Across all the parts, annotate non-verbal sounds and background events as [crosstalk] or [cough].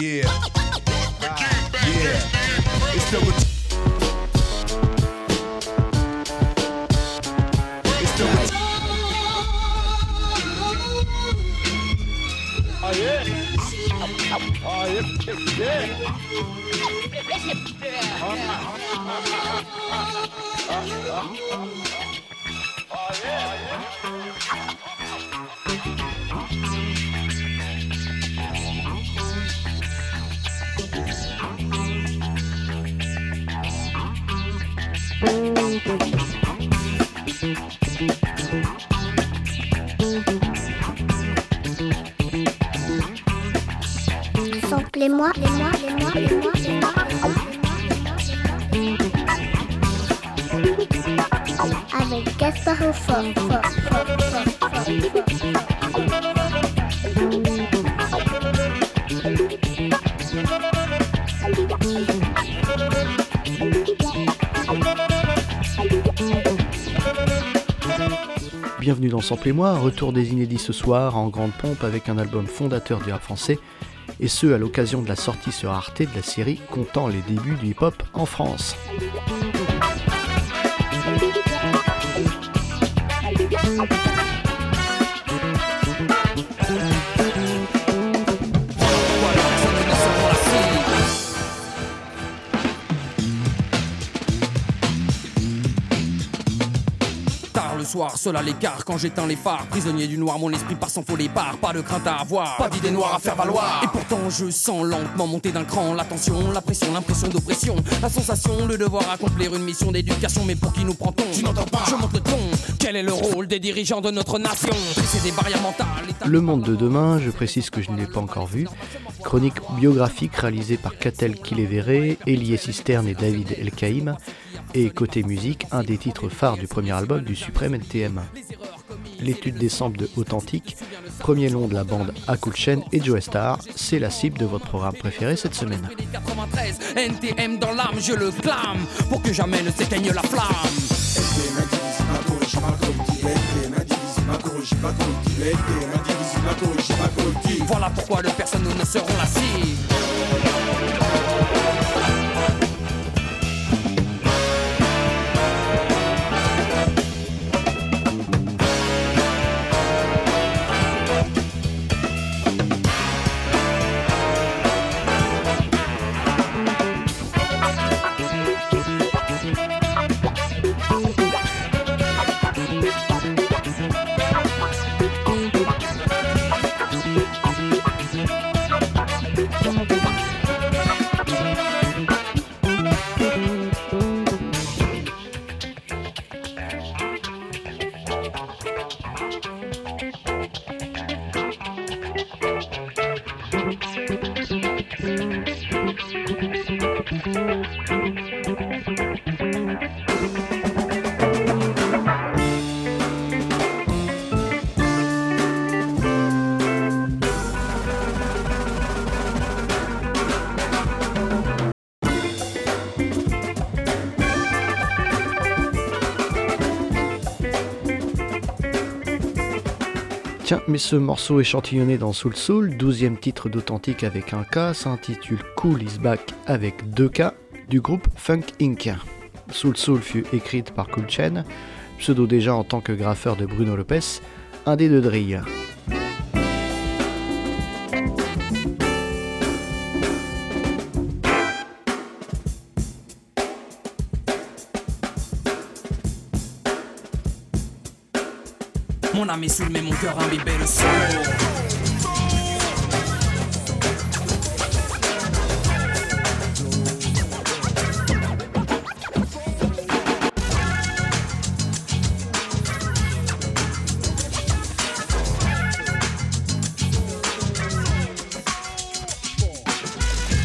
Yeah. Yeah. It's the ret- It's the ret- Samplez-moi, les moi, les moi, les moi, les moi, Avec Gaspard fort. Bienvenue dans Sample et moi, retour des inédits ce soir en grande pompe avec un album fondateur du rap français, et ce à l'occasion de la sortie sur Arte de la série comptant les débuts du hip-hop en France. Soir, seul à l'écart, quand j'éteins les phares, prisonnier du noir, mon esprit passe en faux départ, pas de crainte à avoir, pas d'idée noire à faire valoir. Et pourtant je sens lentement monter d'un cran. La tension, la pression, l'impression d'oppression, la sensation, le devoir accomplir une mission d'éducation, mais pour qui nous prend-on? Tu n'entends pas. Je monte le ton. Quel est le rôle des dirigeants de notre nation? Des barrières mentales. Le Monde de demain, je précise que je ne l'ai pas encore vu, chronique biographique réalisée par Catel Kiléveré, Elie Cisterne et David Elkaïm, et côté musique, un des titres phares du premier album du Suprême NTM. L'étude des samples de Authentique, premier long de la bande chaîne et Joe Star, c'est la cible de votre programme préféré cette semaine. des 93, NTM dans le clame, ne s'éteigne la flamme. Voilà pourquoi. Mais ce morceau échantillonné dans Soul Soul, 12e titre d'authentique avec un K, s'intitule Cool is Back avec 2 K du groupe Funk Inc. Soul Soul fut écrite par Cool Chain, pseudo déjà en tant que graffeur de Bruno Lopez, un des deux drilles. Est saoule, mais mon cœur imbibé le soul.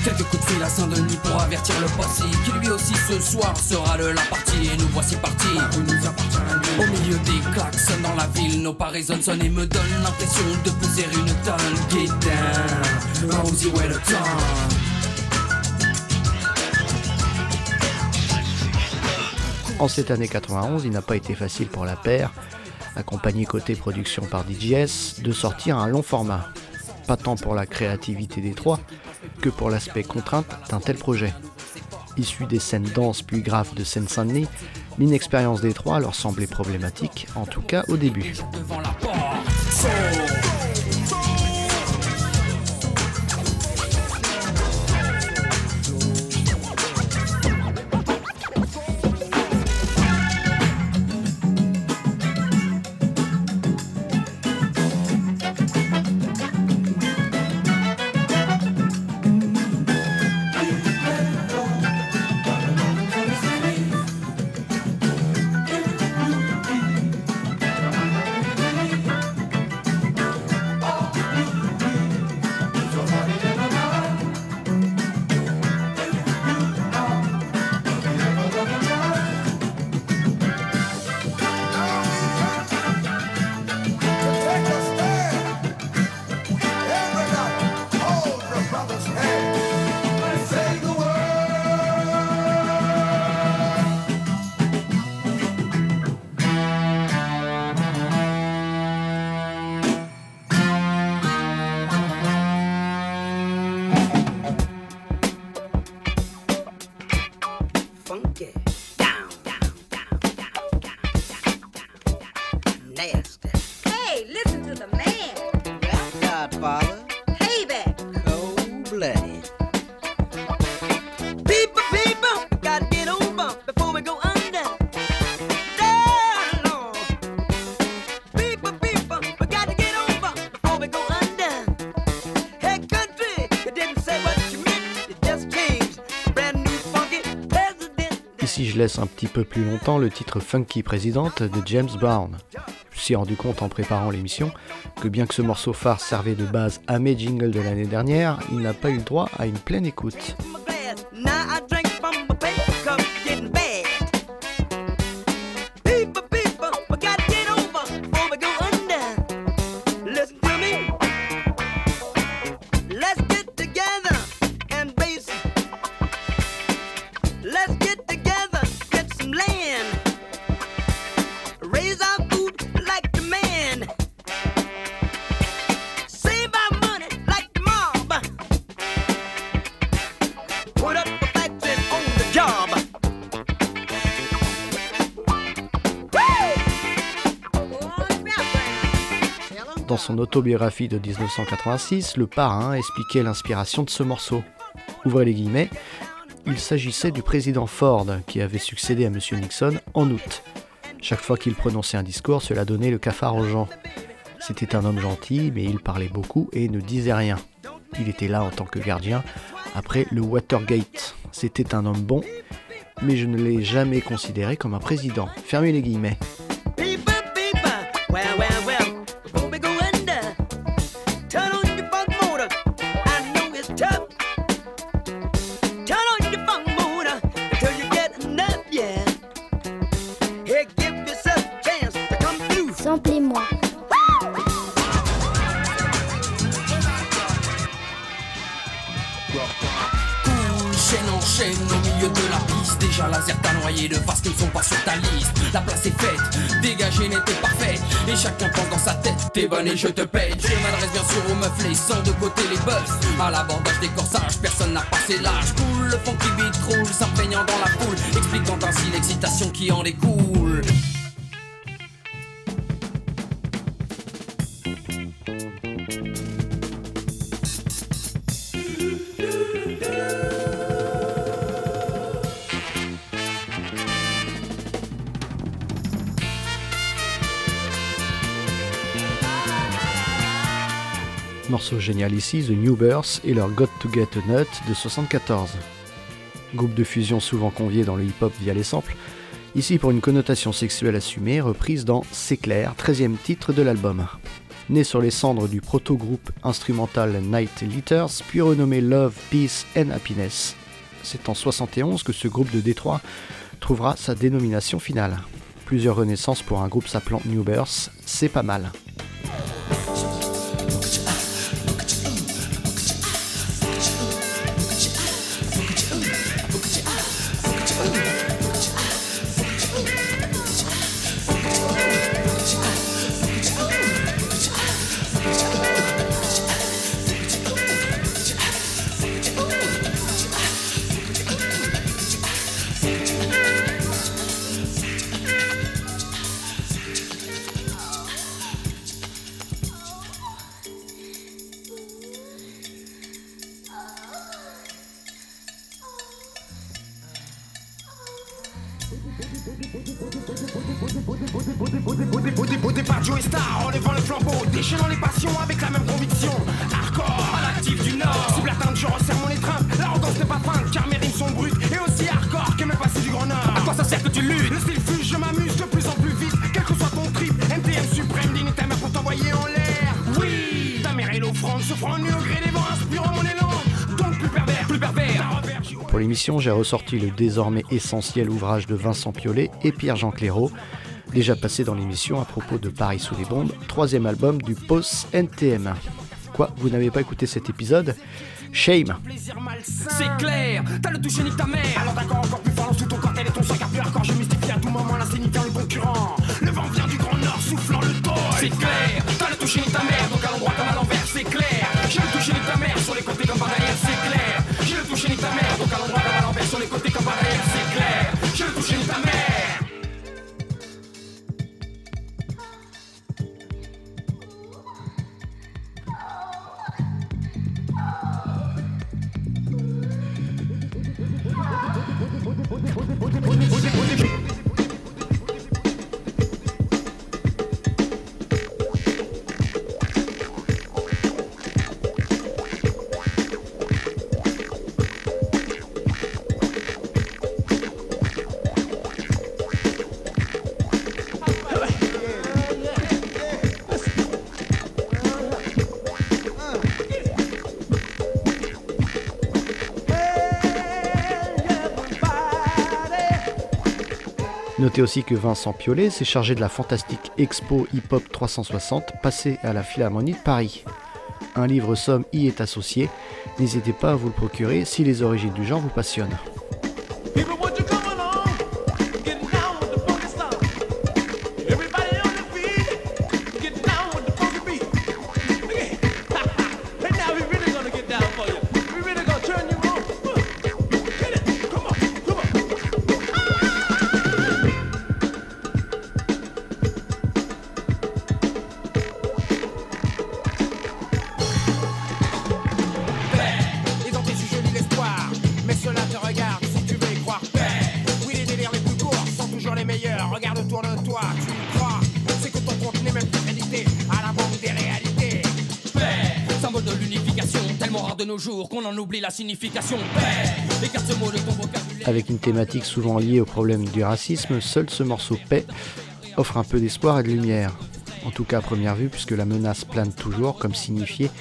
Quelques coups de fil à Saint-Denis pour avertir le posse qui lui aussi ce soir sera de la et me l'impression de poser une tonne. En cette année 91, il n'a pas été facile pour la paire, accompagnée côté production par DJS, de sortir un long format. Pas tant pour la créativité des trois, que pour l'aspect contrainte d'un tel projet. Issus des scènes denses puis graves de Seine-Saint-Denis, l'inexpérience des trois leur semblait problématique, en tout cas au début. Laisse un petit peu plus longtemps le titre Funky Présidente de James Brown. Je me suis rendu compte en préparant l'émission que bien que ce morceau phare servait de base à mes jingles de l'année dernière, il n'a pas eu droit à une pleine écoute. Dans son autobiographie de 1986, le parrain expliquait l'inspiration de ce morceau. Ouvrez les guillemets, il s'agissait du président Ford qui avait succédé à M. Nixon en août. Chaque fois qu'il prononçait un discours, cela donnait le cafard aux gens. C'était un homme gentil, mais il parlait beaucoup et ne disait rien. Il était là en tant que gardien après le Watergate. C'était un homme bon, mais je ne l'ai jamais considéré comme un président. Fermez les guillemets. Et chacun pense dans sa tête, t'es bonne et je te paye. Je m'adresse bien sûr aux meufs, les sans de côté les boss À l'abordage des corsages, personne n'a passé l'âge. Cool, le fond qui beat roule, s'imprégnant dans la foule. Expliquant ainsi l'excitation qui en découle Génial ici, The New Birth et leur Got to Get a Nut de 74. Groupe de fusion souvent convié dans le hip-hop via les samples, ici pour une connotation sexuelle assumée, reprise dans C'est clair, 13e titre de l'album. Né sur les cendres du proto-groupe instrumental Night Litters, puis renommé Love, Peace and Happiness. C'est en 71 que ce groupe de Détroit trouvera sa dénomination finale. Plusieurs renaissances pour un groupe s'appelant New Birth, c'est pas mal. Enchaînant les passions avec la même conviction. Hardcore, à l'actif du Nord. Sous la teinte, je resserre mon étreinte. L'arrogance n'est pas feinte, car mes rimes sont brutes. Et aussi hardcore que mes passés du Grand Nord. À quoi ça sert que tu luttes Le style fuse, je m'amuse de plus en plus vite. Quel que soit ton trip, MTM suprême, digne ta mère pour t'envoyer en l'air. Oui, ta mère est l'offrande, se prend nu au gré des vents, inspirant mon élan. Donc plus pervers, plus pervers. Pour l'émission, j'ai ressorti le désormais essentiel ouvrage de Vincent Piolet et Pierre-Jean Clairaut, déjà passé dans l'émission à propos de Paris sous les bombes, troisième album du post NTM. Quoi, vous n'avez pas écouté cet épisode? Shame. C'est clair, t'as le toucher ni ta mère. Alors d'accord, encore plus fort, tout ton corps, tel est ton sang, car plus hardcore, je mystifie à tout moment l'insignifiant, le concurrent. Le vent vient du grand nord, soufflant le toit. C'est clair, t'as le toucher ni ta mère, donc à l'endroit comme à l'envers, c'est clair. J'ai le toucher ni ta mère, sur les côtés comme par derrière, c'est clair. J'ai le toucher ni ta mère, donc à l'endroit comme à l'envers, sur les côtés comme par derrière, c'est clair. J'ai le toucher ni ta mère. Notez aussi que Vincent Piolet s'est chargé de la fantastique Expo Hip Hop 360 passée à la Philharmonie de Paris. Un livre somme y est associé, n'hésitez pas à vous le procurer si les origines du genre vous passionnent. Oublie la signification. Avec une thématique souvent liée au problème du racisme, seul ce morceau Paix offre un peu d'espoir et de lumière. En tout cas à première vue, puisque la menace plane toujours, comme signifié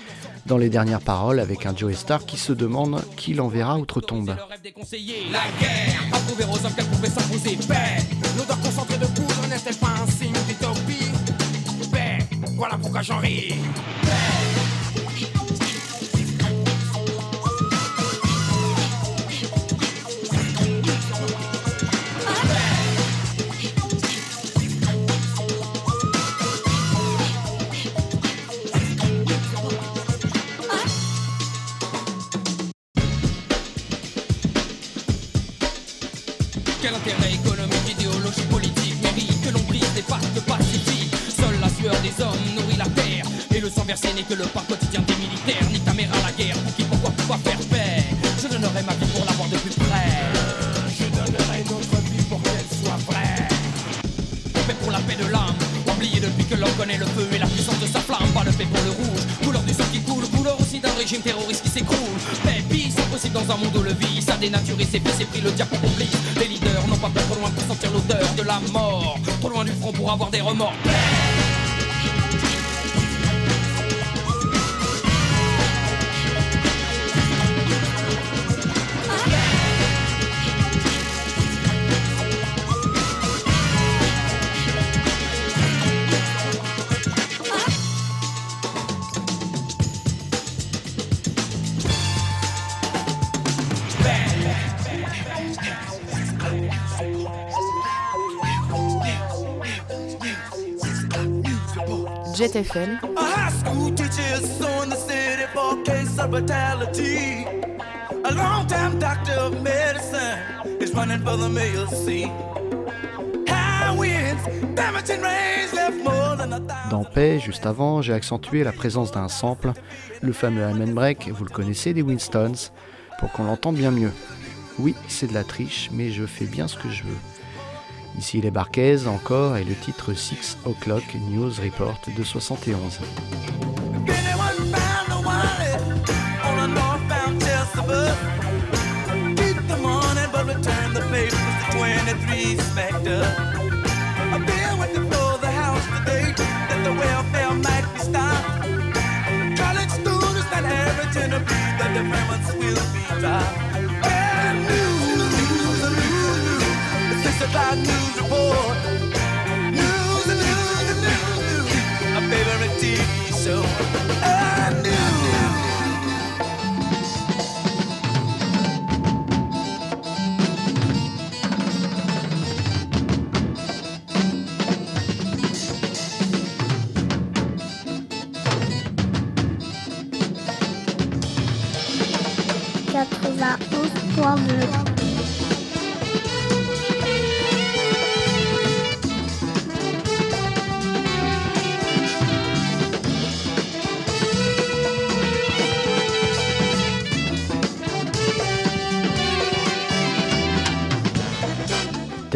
dans les dernières paroles, avec un Joey Star qui se demande qui l'enverra outre-tombe. Que le pain quotidien des militaires Nique ta mère à la guerre, pour qui, pourquoi, pourquoi faire paix? Je donnerai ma vie pour l'avoir de plus près. Je donnerai notre vie pour qu'elle soit vraie. Paix pour la paix de l'âme Oublié depuis que l'homme connaît le feu et la puissance de sa flamme. Pas le paix pour le rouge, couleur du sang qui coule Couleur aussi d'un régime terroriste qui s'écroule. Paix, peace, impossible dans un monde où le vice a dénaturé ses fils et pris le diable pour Les leaders n'ont pas peur trop loin pour sentir l'odeur de la mort. Trop loin du front pour avoir des remords brutality. A long-time doctor of medicine is running for the mayor's seat. High winds, damaging rains left more than a thousand. Dans Paix, juste avant, j'ai accentué la présence d'un sample, le fameux Amen Break, vous le connaissez, des Winstons, pour qu'on l'entende bien mieux. Oui, c'est de la triche, mais je fais bien ce que je veux. Ici les Barquez encore et le titre Six O'Clock News Report de 71. o'clock news Lord.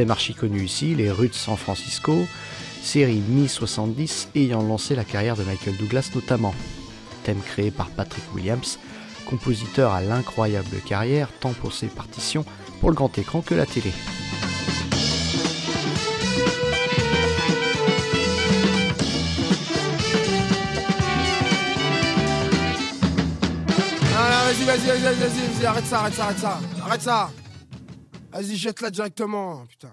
Thème archi connu ici, les rues de San Francisco, série mi-70 ayant lancé la carrière de Michael Douglas notamment. Thème créé par Patrick Williams, compositeur à l'incroyable carrière tant pour ses partitions pour le grand écran que la télé. vas-y, vas-y, vas-y, vas-y, arrête ça, arrête ça, arrête ça, arrête ça. Vas-y, jette-la directement, putain.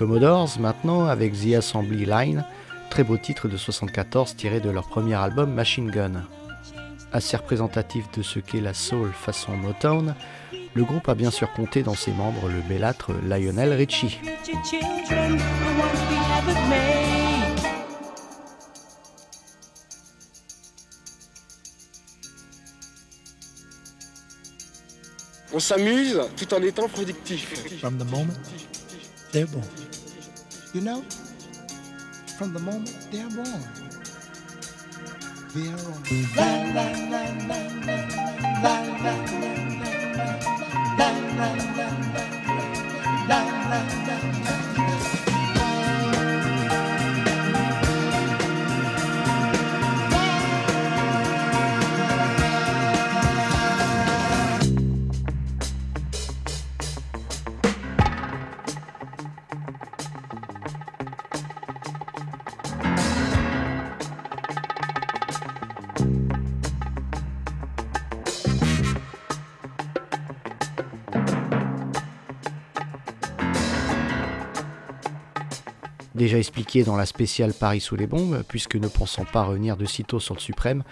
Commodores maintenant avec The Assembly Line, très beau titre de 74 tiré de leur premier album Machine Gun. Assez représentatif de ce qu'est la soul façon Motown, le groupe a bien sûr compté dans ses membres le bellâtre Lionel Richie. On s'amuse tout en étant productif. From the moment they're born. You know? From the moment they're born. They're on. La, la, la, la, la, la, la, la, la, la, la, la, la, la, la, la. Déjà expliqué dans la spéciale Paris sous les bombes, puisque ne pensant pas revenir de sitôt sur le suprême,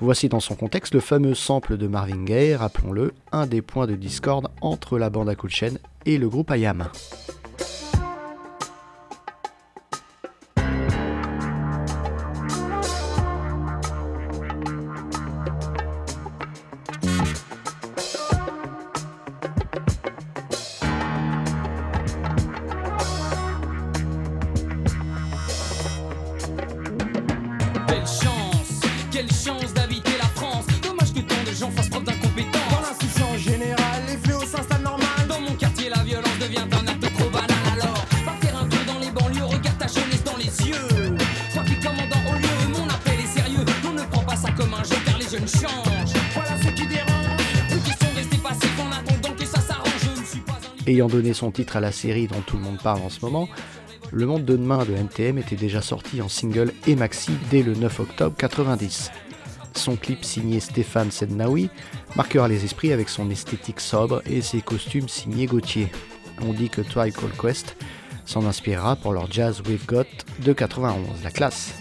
voici dans son contexte le fameux sample de Marvin Gaye, rappelons-le, un des points de discorde entre la bande à chaîne et le groupe IAM. Quelle chance, quelle chance d'habiter la France. Dommage que tant de gens fassent preuve d'incompétence. Dans l'insouciance générale, les fléaux s'installent normal. Dans mon quartier, la violence devient un acte trop banal. Alors, va faire un tour dans les banlieues, regarde ta jeunesse dans les yeux. Sois plus commandant au lieu, mon appel est sérieux. On ne prend pas ça comme un jeu car les jeunes changent. Voilà ce qui dérange. Ceux qui sont restés passifs en attendant que ça s'arrange, je ne suis pas un Ayant donné son titre à la série dont tout le monde parle en ce moment, Le Monde de demain de NTM était déjà sorti en single et maxi dès le 9 octobre 90. Son clip signé Stéphane Sednaoui marquera les esprits avec son esthétique sobre et ses costumes signés Gauthier. On dit que Tribe Called Quest s'en inspirera pour leur Jazz We've Got de 91, la classe.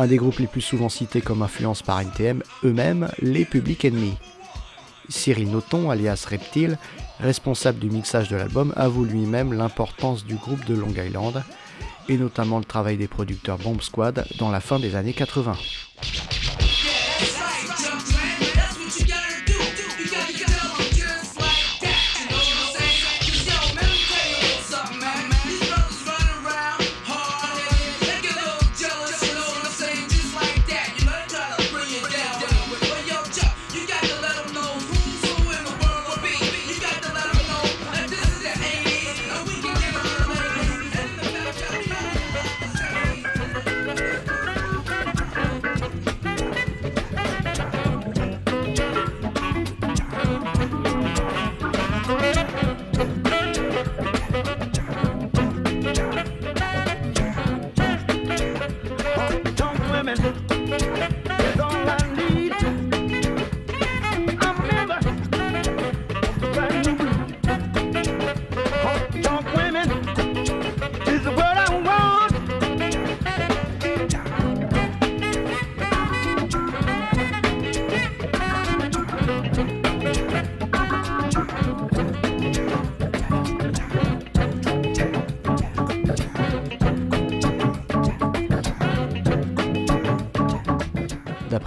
Un des groupes les plus souvent cités comme influence par NTM, eux-mêmes, les Public Enemy. Cyril Noton, alias Reptile, responsable du mixage de l'album, avoue lui-même l'importance du groupe de Long Island, et notamment le travail des producteurs Bomb Squad dans la fin des années 80.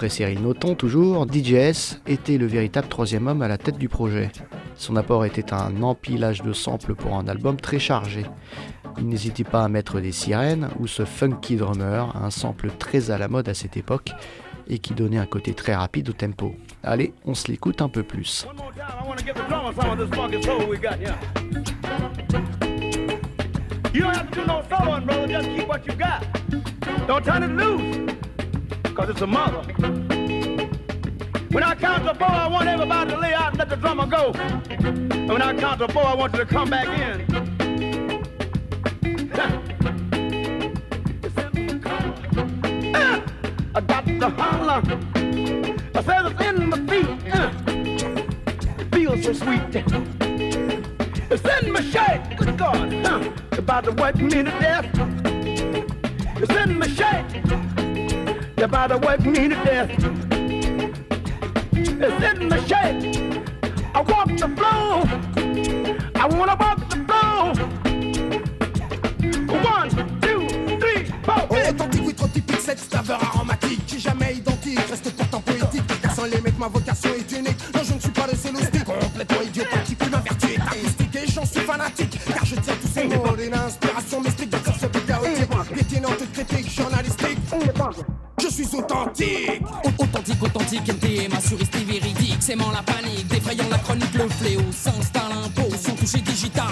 D'après Cyril Noton, toujours, DJS était le véritable troisième homme à la tête du projet. Son apport était un empilage de samples pour un album très chargé. Il n'hésitait pas à mettre des sirènes ou ce funky drummer, un sample très à la mode à cette époque et qui donnait un côté très rapide au tempo. Allez, on se l'écoute un peu plus. Cause it's a mother. When I count to four, I want everybody to lay out and let the drummer go. And when I count to four, I want you to come back in. [laughs] I got to holler. I said it's in my feet. Feels so sweet. It's in my shirt. Good God. Uh, about to wipe me to death. It's in my shirt. About to me to death. It's in my shirt. I want the flow. I wanna walk the flow. One, two, three, four. Authentique ou trop typique, cette saveur aromatique qui jamais identique, reste pourtant poétique. Personne les mecs, ma vocation est unique. Authentique. Authentique, authentique, assuriste et véridique. Sémant la panique, défrayant la chronique, le fléau s'installe impose son toucher digital.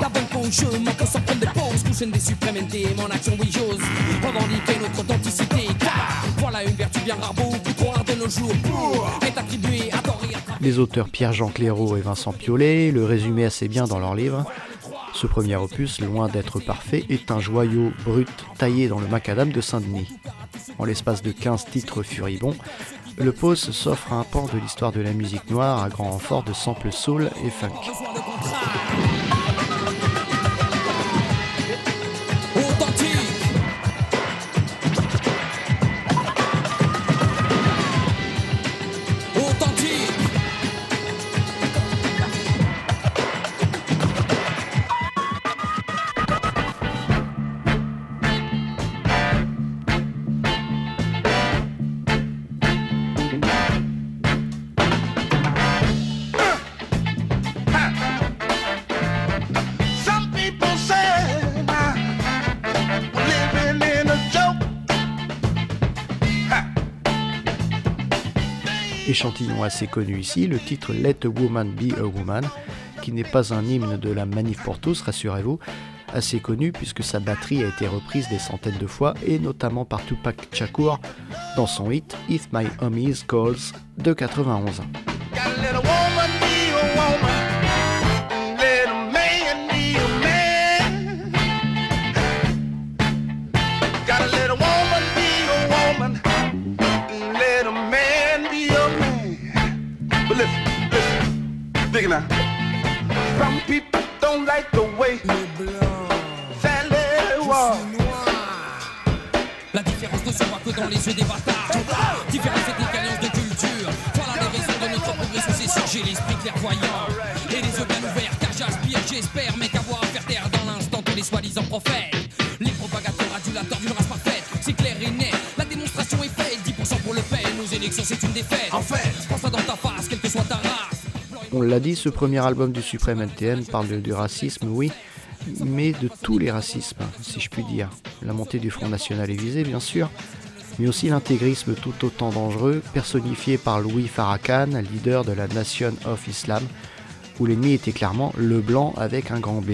La bonne je manque sans prendre des pauses. Couchaine des suprêmes NTM en action, oui, j'ose revendiquer notre authenticité. Car voilà une vertu bien rare, beaucoup trop rare de nos jours. Pour est attribuée à tort et à. Les auteurs Pierre-Jean Clairaut et Vincent Piolet le résumaient assez bien dans leur livre. Ce premier opus, loin d'être parfait, est un joyau brut taillé dans le macadam de Saint-Denis. En l'espace de 15 titres furibonds, le pause s'offre un pan de l'histoire de la musique noire à grand renfort de samples soul et funk. Échantillon assez connu ici, le titre Let a Woman Be a Woman, qui n'est pas un hymne de la Manif pour tous, rassurez-vous, assez connu puisque sa batterie a été reprise des centaines de fois et notamment par Tupac Shakur dans son hit If My Homies Calls de 91. Some people don't like the way La différence ne se voit que dans les yeux des bâtards. Différence ethnique, alliance de culture. Voilà les raisons de notre progression, c'est sûr. J'ai l'esprit clairvoyant et les yeux bien ouverts. Car j'aspire, j'espère, mais qu'avoir à faire taire dans l'instant tous les soi-disant prophètes. Les propagateurs adulateurs d'une race parfaite. C'est clair et net, la démonstration est faite. 10% pour le paix, nos élections c'est une défaite. En fait, On l'a dit, ce premier album du Suprême NTM parle du racisme, oui, mais de tous les racismes, si je puis dire. La montée du Front National est visée, bien sûr, mais aussi l'intégrisme tout autant dangereux, personnifié par Louis Farrakhan, leader de la Nation of Islam, où l'ennemi était clairement le blanc avec un grand B.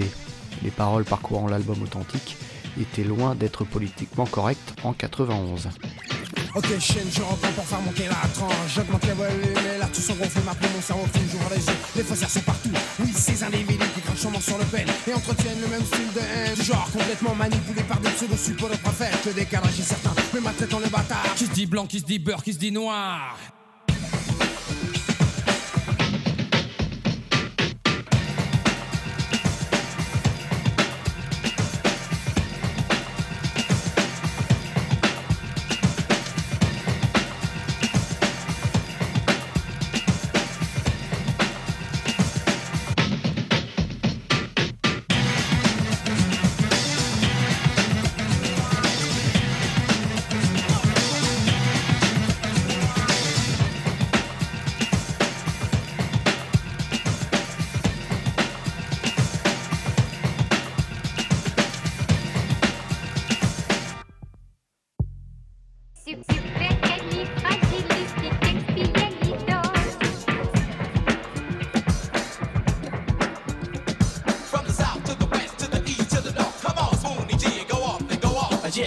Les paroles parcourant l'album authentique étaient loin d'être politiquement correctes en 91. Ok chaîne, je reprends pour faire monter la tranche. J'augmente les volumes et là tout s'engonfle M'appeler mon cerveau j'ouvre les yeux. Les faussaires sont partout. Oui ces individus qui crachent sûrement sur le peine Et entretiennent le même style de haine. Genre complètement manipulé par des pseudo-suppos de prophètes. Le décalage est certain, mais ma tête on le bâtard. Qui se dit blanc, qui se dit beurre, qui se dit noir.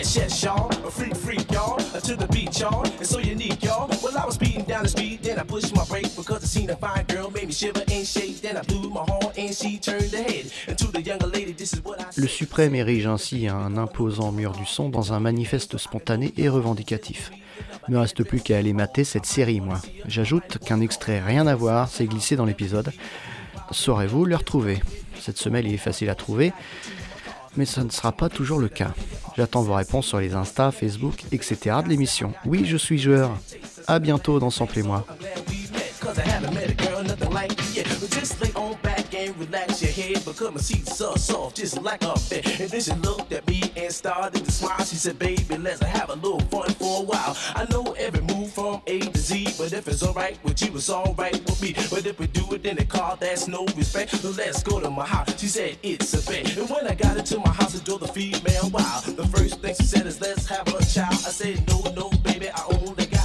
Yes, yes, y'all. A freak, freak, y'all. Uh, To the beat, y'all. It's so unique, y'all. Well, I was speeding down the street, then I pushed my brake because I seen a fine girl, made me shiver and shake. Then I blew my horn and she turned her head. And to the younger lady, this is what I Le Suprême érige ainsi un imposant mur du son dans un manifeste spontané et revendicatif. Il ne reste plus qu'à aller mater cette série, moi. J'ajoute qu'un extrait rien à voir s'est glissé dans l'épisode. Saurez-vous le retrouver? Cette il est facile à trouver, mais ça ne sera pas toujours le cas. J'attends vos réponses sur les Insta, Facebook, etc. de l'émission. Oui, je suis joueur. À bientôt dans Sample et. A relax your head. Because my seat's so soft, just like a bed. And then she looked at me and started to smile. She said, Baby, let's have a little fun for a while. I know every move from A to Z. But if it's alright with you, it's alright with me. But if we do it in the car, that's no respect. So let's go to my house. She said, It's a bet. And when I got into my house, I drove the female wild. The first thing she said is, Let's have a child. I said, No, no, baby, I only got